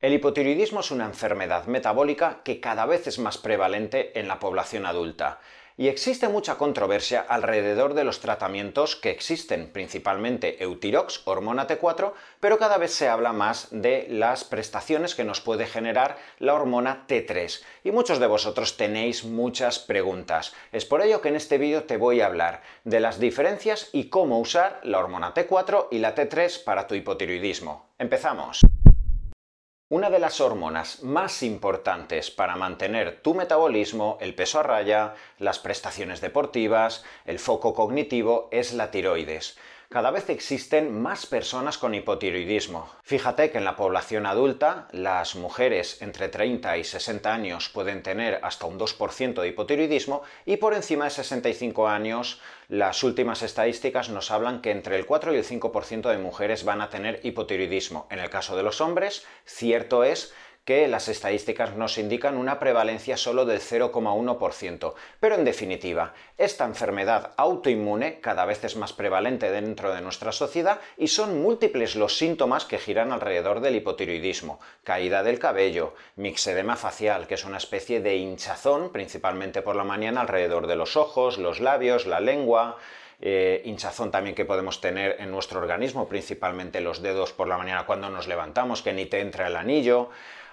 El hipotiroidismo es una enfermedad metabólica que cada vez es más prevalente en la población adulta y existe mucha controversia alrededor de los tratamientos que existen, principalmente Eutirox, hormona T4, pero cada vez se habla más de las prestaciones que nos puede generar la hormona T3. Y muchos de vosotros tenéis muchas preguntas. Es por ello que en este vídeo te voy a hablar de las diferencias y cómo usar la hormona T4 y la T3 para tu hipotiroidismo. ¡Empezamos! Una de las hormonas más importantes para mantener tu metabolismo, el peso a raya, las prestaciones deportivas, el foco cognitivo es la tiroides cada vez existen más personas con hipotiroidismo. Fíjate que en la población adulta las mujeres entre 30 y 60 años pueden tener hasta un 2% de hipotiroidismo y por encima de 65 años las últimas estadísticas nos hablan que entre el 4 y el 5% de mujeres van a tener hipotiroidismo. En el caso de los hombres, cierto es que las estadísticas nos indican una prevalencia solo del 0,1%. Pero en definitiva, esta enfermedad autoinmune cada vez es más prevalente dentro de nuestra sociedad y son múltiples los síntomas que giran alrededor del hipotiroidismo. Caída del cabello, mixedema facial, que es una especie de hinchazón, principalmente por la mañana alrededor de los ojos, los labios, la lengua, eh, hinchazón también que podemos tener en nuestro organismo, principalmente los dedos por la mañana cuando nos levantamos, que ni te entra el anillo,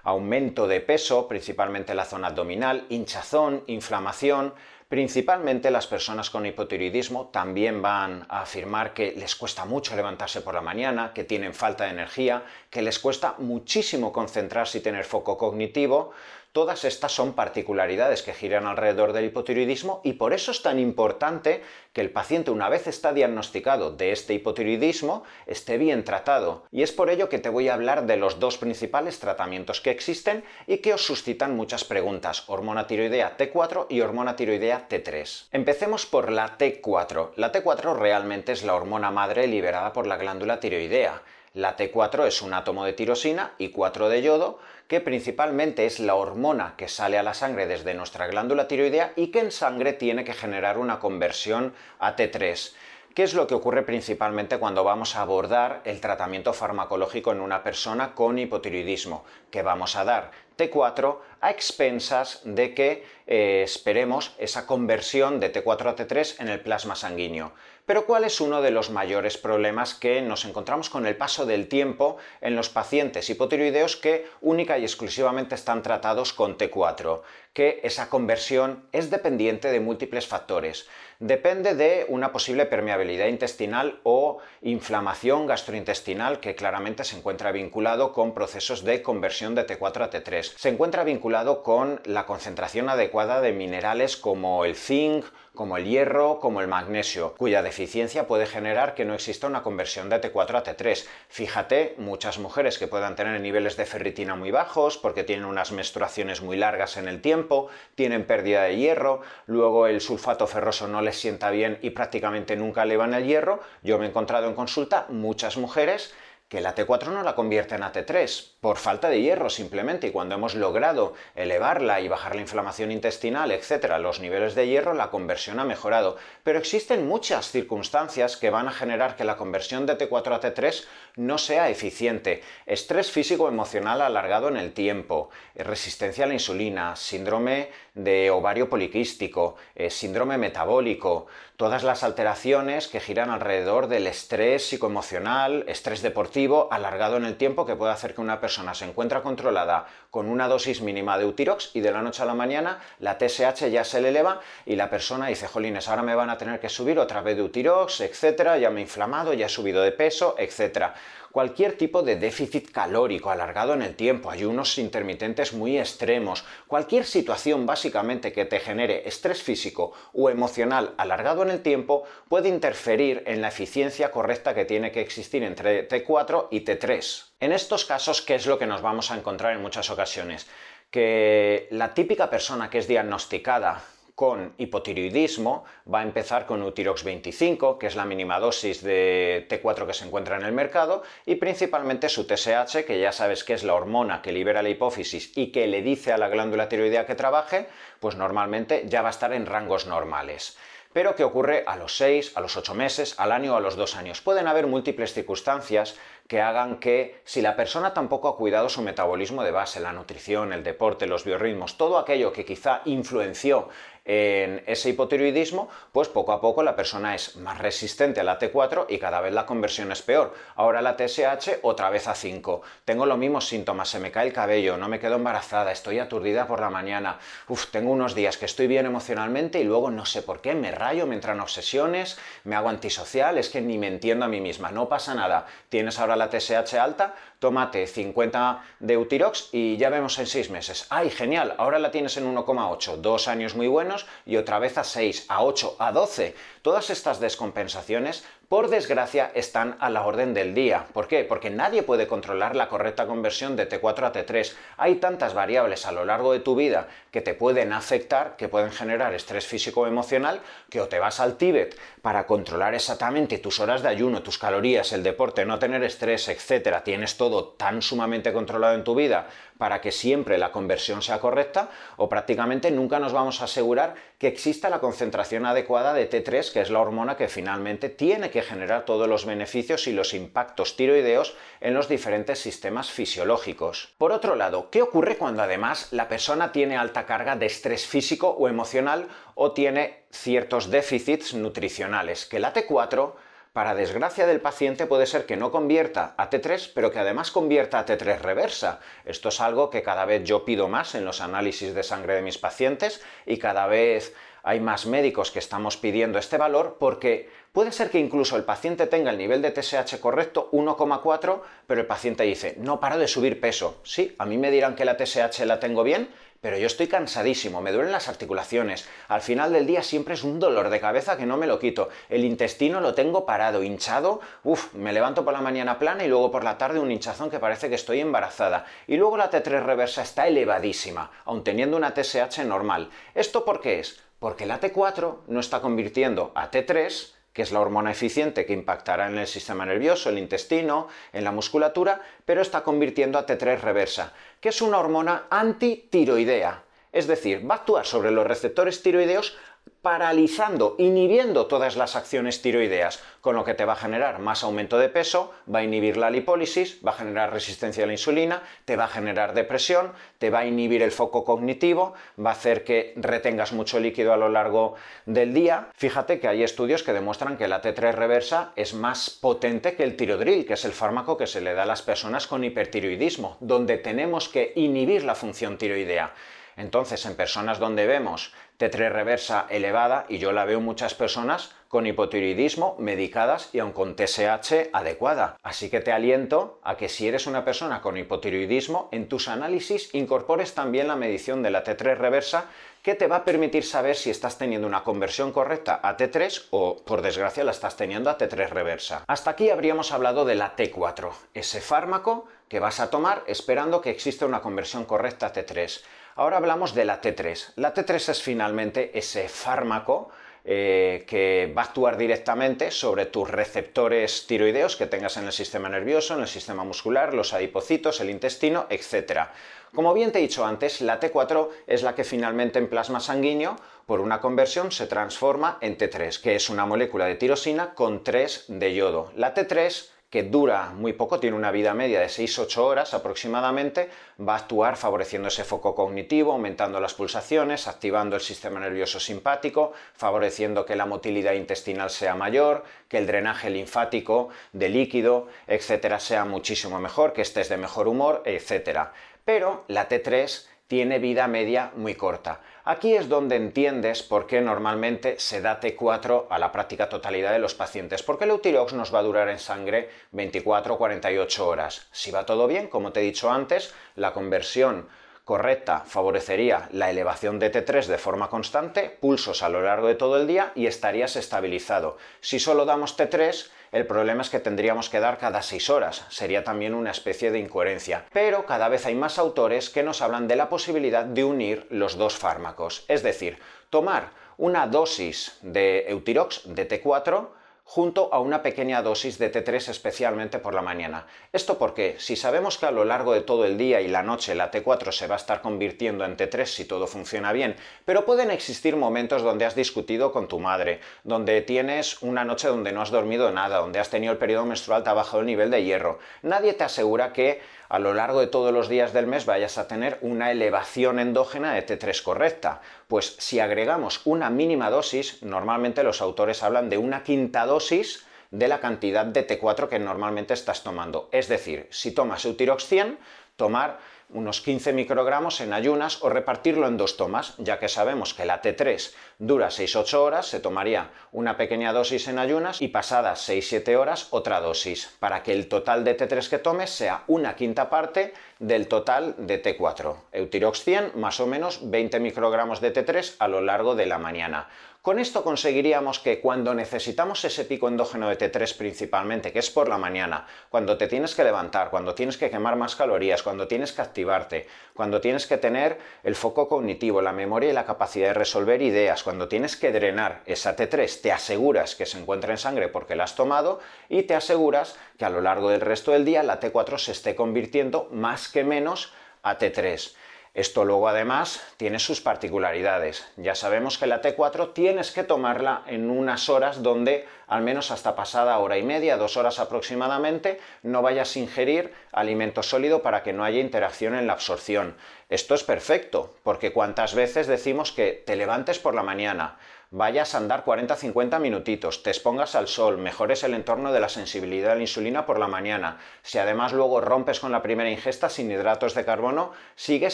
aumento de peso, principalmente en la zona abdominal, hinchazón, inflamación, Principalmente las personas con hipotiroidismo también van a afirmar que les cuesta mucho levantarse por la mañana, que tienen falta de energía, que les cuesta muchísimo concentrarse y tener foco cognitivo, Todas estas son particularidades que giran alrededor del hipotiroidismo y por eso es tan importante que el paciente una vez está diagnosticado de este hipotiroidismo esté bien tratado. Y es por ello que te voy a hablar de los dos principales tratamientos que existen y que os suscitan muchas preguntas, hormona tiroidea T4 y hormona tiroidea T3. Empecemos por la T4. La T4 realmente es la hormona madre liberada por la glándula tiroidea. La T4 es un átomo de tirosina y 4 de yodo, que principalmente es la hormona que sale a la sangre desde nuestra glándula tiroidea y que en sangre tiene que generar una conversión a T3. ¿Qué es lo que ocurre principalmente cuando vamos a abordar el tratamiento farmacológico en una persona con hipotiroidismo? Que vamos a dar T4 a expensas de que eh, esperemos esa conversión de T4 a T3 en el plasma sanguíneo. Pero ¿cuál es uno de los mayores problemas que nos encontramos con el paso del tiempo en los pacientes hipotiroideos que única y exclusivamente están tratados con T4? Que esa conversión es dependiente de múltiples factores. Depende de una posible permeabilidad intestinal o inflamación gastrointestinal que claramente se encuentra vinculado con procesos de conversión de T4 a T3. Se encuentra vinculado con la concentración adecuada de minerales como el zinc, como el hierro, como el magnesio, cuya deficiencia puede generar que no exista una conversión de T4 a T3. Fíjate, muchas mujeres que puedan tener niveles de ferritina muy bajos porque tienen unas menstruaciones muy largas en el tiempo, tienen pérdida de hierro, luego el sulfato ferroso no les sienta bien y prácticamente nunca elevan el hierro. Yo me he encontrado en consulta muchas mujeres que la T4 no la convierte en AT3 por falta de hierro simplemente y cuando hemos logrado elevarla y bajar la inflamación intestinal, etcétera, los niveles de hierro, la conversión ha mejorado. Pero existen muchas circunstancias que van a generar que la conversión de T4 a T3 no sea eficiente. Estrés físico emocional alargado en el tiempo, resistencia a la insulina, síndrome de ovario poliquístico, eh, síndrome metabólico, todas las alteraciones que giran alrededor del estrés psicoemocional, estrés deportivo alargado en el tiempo que puede hacer que una persona se encuentre controlada con una dosis mínima de Utirox y de la noche a la mañana la TSH ya se le eleva y la persona dice, jolines, ahora me van a tener que subir otra vez de Utirox, etcétera, ya me he inflamado, ya he subido de peso, etcétera cualquier tipo de déficit calórico alargado en el tiempo, ayunos intermitentes muy extremos, cualquier situación básicamente que te genere estrés físico o emocional alargado en el tiempo puede interferir en la eficiencia correcta que tiene que existir entre T4 y T3. En estos casos, ¿qué es lo que nos vamos a encontrar en muchas ocasiones? Que la típica persona que es diagnosticada con hipotiroidismo va a empezar con Utirox 25, que es la mínima dosis de T4 que se encuentra en el mercado, y principalmente su TSH, que ya sabes que es la hormona que libera la hipófisis y que le dice a la glándula tiroidea que trabaje, pues normalmente ya va a estar en rangos normales pero que ocurre a los 6, a los 8 meses, al año o a los 2 años. Pueden haber múltiples circunstancias que hagan que si la persona tampoco ha cuidado su metabolismo de base, la nutrición, el deporte, los biorritmos, todo aquello que quizá influenció en ese hipotiroidismo, pues poco a poco la persona es más resistente a la T4 y cada vez la conversión es peor. Ahora la TSH otra vez a 5. Tengo los mismos síntomas, se me cae el cabello, no me quedo embarazada, estoy aturdida por la mañana. Uf, tengo unos días que estoy bien emocionalmente y luego no sé por qué me rayo, me entran obsesiones, me hago antisocial, es que ni me entiendo a mí misma. No pasa nada. Tienes ahora la TSH alta, tómate 50 de Eutirox y ya vemos en 6 meses. ¡Ay, genial! Ahora la tienes en 1,8. Dos años muy buenos y otra vez a 6, a 8, a 12. Todas estas descompensaciones, por desgracia, están a la orden del día. ¿Por qué? Porque nadie puede controlar la correcta conversión de T4 a T3. Hay tantas variables a lo largo de tu vida que te pueden afectar, que pueden generar estrés físico o emocional, que o te vas al Tíbet para controlar exactamente tus horas de ayuno, tus calorías, el deporte, no tener estrés, etcétera. Tienes todo tan sumamente controlado en tu vida para que siempre la conversión sea correcta, o prácticamente nunca nos vamos a asegurar que exista la concentración adecuada de T3, que es la hormona que finalmente tiene que generar todos los beneficios y los impactos tiroideos en los diferentes sistemas fisiológicos. Por otro lado, ¿qué ocurre cuando además la persona tiene alta carga de estrés físico o emocional o tiene ciertos déficits nutricionales? Que la T4 para desgracia del paciente puede ser que no convierta a T3, pero que además convierta a T3 reversa. Esto es algo que cada vez yo pido más en los análisis de sangre de mis pacientes y cada vez hay más médicos que estamos pidiendo este valor porque puede ser que incluso el paciente tenga el nivel de TSH correcto 1,4, pero el paciente dice, no paro de subir peso. Sí, a mí me dirán que la TSH la tengo bien, pero yo estoy cansadísimo, me duelen las articulaciones, al final del día siempre es un dolor de cabeza que no me lo quito, el intestino lo tengo parado, hinchado, uff, me levanto por la mañana plana y luego por la tarde un hinchazón que parece que estoy embarazada, y luego la T3 reversa está elevadísima, aun teniendo una TSH normal. ¿Esto por qué es? Porque la T4 no está convirtiendo a T3 que es la hormona eficiente que impactará en el sistema nervioso, el intestino, en la musculatura, pero está convirtiendo a T3 reversa, que es una hormona antitiroidea. Es decir, va a actuar sobre los receptores tiroideos paralizando, inhibiendo todas las acciones tiroideas, con lo que te va a generar más aumento de peso, va a inhibir la lipólisis, va a generar resistencia a la insulina, te va a generar depresión, te va a inhibir el foco cognitivo, va a hacer que retengas mucho líquido a lo largo del día. Fíjate que hay estudios que demuestran que la T3 reversa es más potente que el tirodril, que es el fármaco que se le da a las personas con hipertiroidismo, donde tenemos que inhibir la función tiroidea. Entonces, en personas donde vemos T3 reversa elevada, y yo la veo muchas personas con hipotiroidismo medicadas y aun con TSH adecuada. Así que te aliento a que si eres una persona con hipotiroidismo, en tus análisis incorpores también la medición de la T3 reversa que te va a permitir saber si estás teniendo una conversión correcta a T3 o, por desgracia, la estás teniendo a T3 reversa. Hasta aquí habríamos hablado de la T4, ese fármaco que vas a tomar esperando que exista una conversión correcta a T3. Ahora hablamos de la T3. La T3 es finalmente ese fármaco eh, que va a actuar directamente sobre tus receptores tiroideos que tengas en el sistema nervioso, en el sistema muscular, los adipocitos, el intestino, etc. Como bien te he dicho antes, la T4 es la que finalmente en plasma sanguíneo, por una conversión, se transforma en T3, que es una molécula de tirosina con 3 de yodo. La T3 que dura muy poco, tiene una vida media de 6-8 horas aproximadamente, va a actuar favoreciendo ese foco cognitivo, aumentando las pulsaciones, activando el sistema nervioso simpático, favoreciendo que la motilidad intestinal sea mayor, que el drenaje linfático de líquido, etcétera, sea muchísimo mejor, que estés de mejor humor, etcétera. Pero la T3 tiene vida media muy corta. Aquí es donde entiendes por qué normalmente se da T4 a la práctica totalidad de los pacientes, porque el Eutirox nos va a durar en sangre 24 o 48 horas. Si va todo bien, como te he dicho antes, la conversión correcta favorecería la elevación de T3 de forma constante, pulsos a lo largo de todo el día y estarías estabilizado. Si solo damos T3, el problema es que tendríamos que dar cada 6 horas, sería también una especie de incoherencia. Pero cada vez hay más autores que nos hablan de la posibilidad de unir los dos fármacos, es decir, tomar una dosis de Eutirox de T4 junto a una pequeña dosis de T3 especialmente por la mañana. Esto porque si sabemos que a lo largo de todo el día y la noche la T4 se va a estar convirtiendo en T3 si todo funciona bien, pero pueden existir momentos donde has discutido con tu madre, donde tienes una noche donde no has dormido nada, donde has tenido el periodo menstrual, te ha bajado el nivel de hierro. Nadie te asegura que a lo largo de todos los días del mes vayas a tener una elevación endógena de T3 correcta. Pues si agregamos una mínima dosis, normalmente los autores hablan de una quinta dosis de la cantidad de T4 que normalmente estás tomando. Es decir, si tomas Eutirox 100, tomar unos 15 microgramos en ayunas o repartirlo en dos tomas, ya que sabemos que la T3 dura 6-8 horas, se tomaría una pequeña dosis en ayunas y pasadas 6-7 horas otra dosis, para que el total de T3 que tomes sea una quinta parte del total de T4. Eutirox 100 más o menos 20 microgramos de T3 a lo largo de la mañana. Con esto conseguiríamos que cuando necesitamos ese pico endógeno de T3 principalmente, que es por la mañana, cuando te tienes que levantar, cuando tienes que quemar más calorías, cuando tienes que activarte, cuando tienes que tener el foco cognitivo, la memoria y la capacidad de resolver ideas, cuando tienes que drenar esa T3, te aseguras que se encuentra en sangre porque la has tomado y te aseguras que a lo largo del resto del día la T4 se esté convirtiendo más que menos a T3. Esto luego además tiene sus particularidades. Ya sabemos que la T4 tienes que tomarla en unas horas donde al menos hasta pasada hora y media, dos horas aproximadamente, no vayas a ingerir alimento sólido para que no haya interacción en la absorción. Esto es perfecto, porque cuántas veces decimos que te levantes por la mañana, vayas a andar 40-50 minutitos, te expongas al sol, mejores el entorno de la sensibilidad a la insulina por la mañana. Si además luego rompes con la primera ingesta sin hidratos de carbono, sigues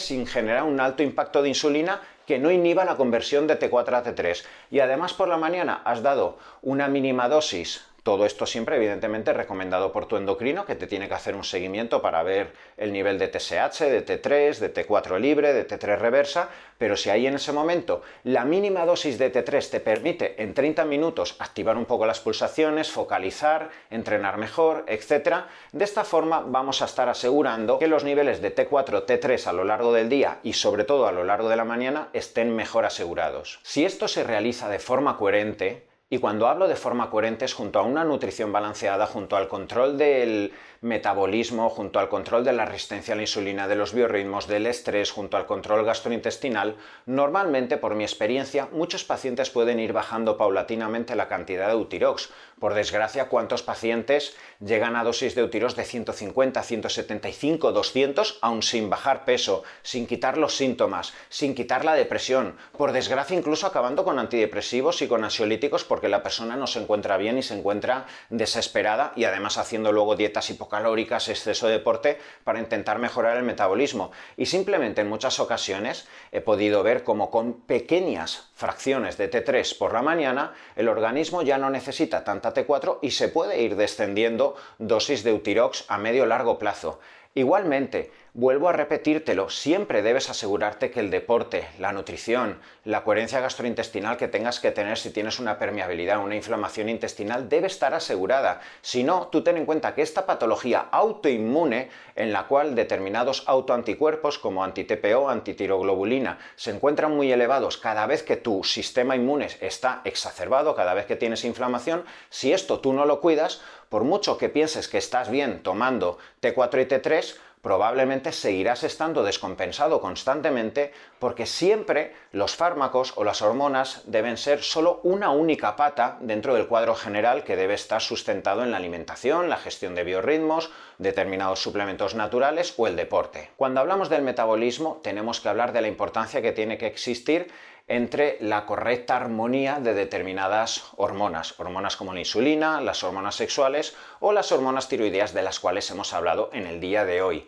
sin generar un alto impacto de insulina que no inhiba la conversión de T4 a T3. Y además por la mañana has dado una mínima dosis todo esto siempre, evidentemente, recomendado por tu endocrino, que te tiene que hacer un seguimiento para ver el nivel de TSH, de T3, de T4 libre, de T3 reversa, pero si ahí en ese momento la mínima dosis de T3 te permite en 30 minutos activar un poco las pulsaciones, focalizar, entrenar mejor, etc., de esta forma vamos a estar asegurando que los niveles de T4, T3 a lo largo del día y sobre todo a lo largo de la mañana estén mejor asegurados. Si esto se realiza de forma coherente, y cuando hablo de forma coherente es junto a una nutrición balanceada, junto al control del metabolismo, junto al control de la resistencia a la insulina, de los biorritmos, del estrés, junto al control gastrointestinal, normalmente, por mi experiencia, muchos pacientes pueden ir bajando paulatinamente la cantidad de Eutirox. Por desgracia, ¿cuántos pacientes llegan a dosis de Eutirox de 150, 175, 200, aún sin bajar peso, sin quitar los síntomas, sin quitar la depresión? Por desgracia, incluso acabando con antidepresivos y con ansiolíticos porque la persona no se encuentra bien y se encuentra desesperada y además haciendo luego dietas hipocalóricas, exceso de deporte para intentar mejorar el metabolismo. Y simplemente en muchas ocasiones he podido ver como con pequeñas fracciones de T3 por la mañana el organismo ya no necesita tanta T4 y se puede ir descendiendo dosis de Eutirox a medio largo plazo. Igualmente, vuelvo a repetírtelo, siempre debes asegurarte que el deporte, la nutrición, la coherencia gastrointestinal que tengas que tener si tienes una permeabilidad, una inflamación intestinal, debe estar asegurada. Si no, tú ten en cuenta que esta patología autoinmune, en la cual determinados autoanticuerpos como anti-TPO, antitiroglobulina, se encuentran muy elevados cada vez que tu sistema inmune está exacerbado, cada vez que tienes inflamación, si esto tú no lo cuidas, por mucho que pienses que estás bien tomando T4 y T3, probablemente seguirás estando descompensado constantemente porque siempre los fármacos o las hormonas deben ser solo una única pata dentro del cuadro general que debe estar sustentado en la alimentación, la gestión de biorritmos, determinados suplementos naturales o el deporte. Cuando hablamos del metabolismo tenemos que hablar de la importancia que tiene que existir entre la correcta armonía de determinadas hormonas, hormonas como la insulina, las hormonas sexuales o las hormonas tiroideas de las cuales hemos hablado en el día de hoy.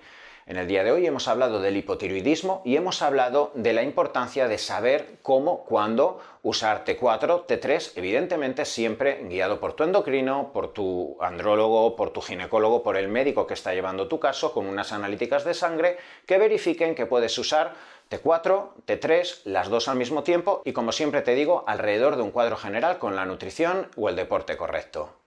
En el día de hoy hemos hablado del hipotiroidismo y hemos hablado de la importancia de saber cómo, cuándo usar T4, T3, evidentemente siempre guiado por tu endocrino, por tu andrólogo, por tu ginecólogo, por el médico que está llevando tu caso, con unas analíticas de sangre que verifiquen que puedes usar T4, T3, las dos al mismo tiempo y como siempre te digo, alrededor de un cuadro general con la nutrición o el deporte correcto.